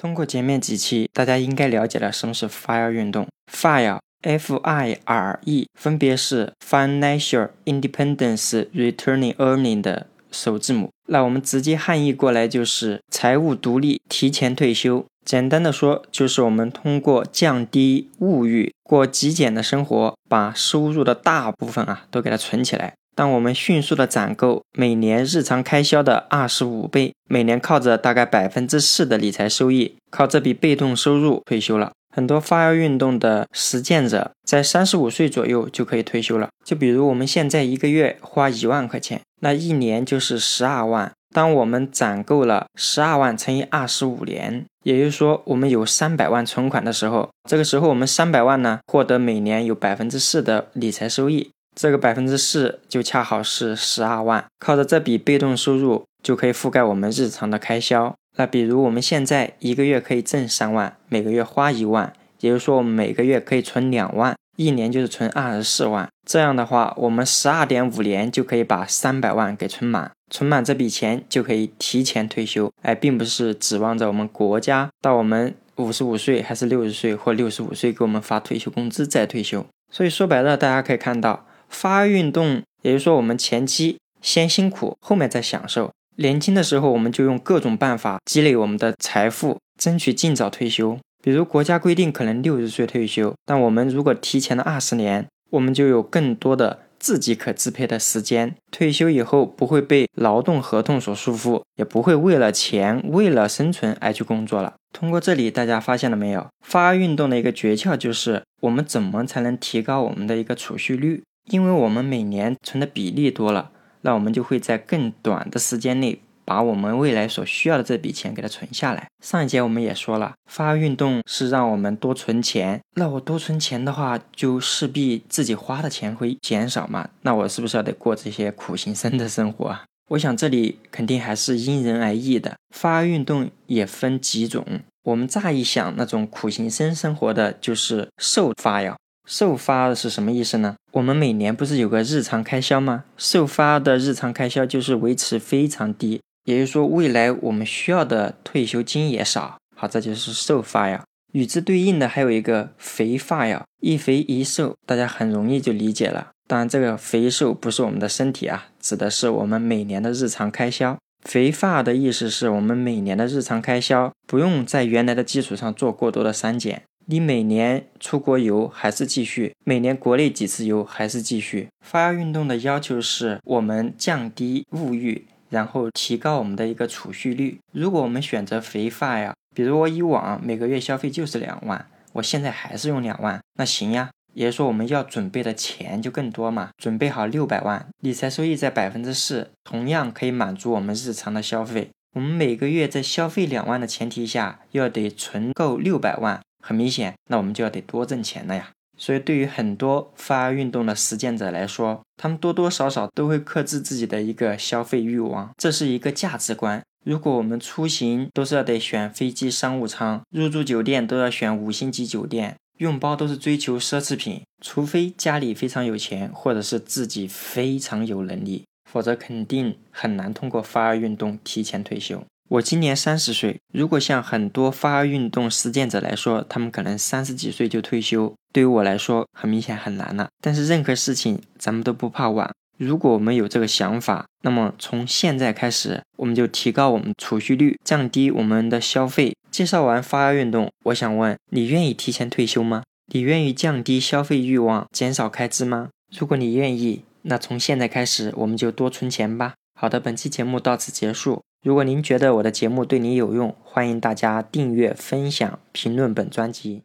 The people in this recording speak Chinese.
通过前面几期，大家应该了解了什么是 FIRE 运动。FIRE F I R E 分别是 Financial Independence Returning Earning 的首字母。那我们直接汉译过来就是财务独立、提前退休。简单的说，就是我们通过降低物欲、过极简的生活，把收入的大部分啊都给它存起来。当我们迅速的攒够每年日常开销的二十五倍，每年靠着大概百分之四的理财收益，靠这笔被动收入退休了。很多 FIRE 运动的实践者在三十五岁左右就可以退休了。就比如我们现在一个月花一万块钱，那一年就是十二万。当我们攒够了十二万乘以二十五年，也就是说我们有三百万存款的时候，这个时候我们三百万呢获得每年有百分之四的理财收益，这个百分之四就恰好是十二万。靠着这笔被动收入就可以覆盖我们日常的开销。那比如我们现在一个月可以挣三万，每个月花一万，也就是说我们每个月可以存两万，一年就是存二十四万。这样的话，我们十二点五年就可以把三百万给存满，存满这笔钱就可以提前退休。哎，并不是指望着我们国家到我们五十五岁还是六十岁或六十五岁给我们发退休工资再退休。所以说白了，大家可以看到，发运动，也就是说我们前期先辛苦，后面再享受。年轻的时候，我们就用各种办法积累我们的财富，争取尽早退休。比如国家规定可能六十岁退休，但我们如果提前了二十年，我们就有更多的自己可支配的时间。退休以后不会被劳动合同所束缚，也不会为了钱、为了生存而去工作了。通过这里，大家发现了没有？发运动的一个诀窍就是我们怎么才能提高我们的一个储蓄率？因为我们每年存的比例多了。那我们就会在更短的时间内把我们未来所需要的这笔钱给它存下来。上一节我们也说了，发运动是让我们多存钱。那我多存钱的话，就势必自己花的钱会减少嘛？那我是不是要得过这些苦行僧的生活啊？我想这里肯定还是因人而异的。发运动也分几种，我们乍一想，那种苦行僧生活的就是受发呀。受发是什么意思呢？我们每年不是有个日常开销吗？受发的日常开销就是维持非常低，也就是说未来我们需要的退休金也少。好，这就是受发呀。与之对应的还有一个肥发呀，一肥一瘦，大家很容易就理解了。当然，这个肥瘦不是我们的身体啊，指的是我们每年的日常开销。肥发的意思是我们每年的日常开销不用在原来的基础上做过多的删减。你每年出国游还是继续，每年国内几次游还是继续。发芽运动的要求是我们降低物欲，然后提高我们的一个储蓄率。如果我们选择肥发呀，比如我以往每个月消费就是两万，我现在还是用两万，那行呀。也就是说我们要准备的钱就更多嘛，准备好六百万，理财收益在百分之四，同样可以满足我们日常的消费。我们每个月在消费两万的前提下，要得存够六百万。很明显，那我们就要得多挣钱了呀。所以，对于很多发运动的实践者来说，他们多多少少都会克制自己的一个消费欲望，这是一个价值观。如果我们出行都是要得选飞机商务舱，入住酒店都要选五星级酒店，用包都是追求奢侈品，除非家里非常有钱，或者是自己非常有能力，否则肯定很难通过发运动提前退休。我今年三十岁，如果像很多发运动实践者来说，他们可能三十几岁就退休，对于我来说，很明显很难了。但是任何事情咱们都不怕晚，如果我们有这个想法，那么从现在开始，我们就提高我们储蓄率，降低我们的消费。介绍完发运动，我想问你，愿意提前退休吗？你愿意降低消费欲望，减少开支吗？如果你愿意，那从现在开始，我们就多存钱吧。好的，本期节目到此结束。如果您觉得我的节目对你有用，欢迎大家订阅、分享、评论本专辑。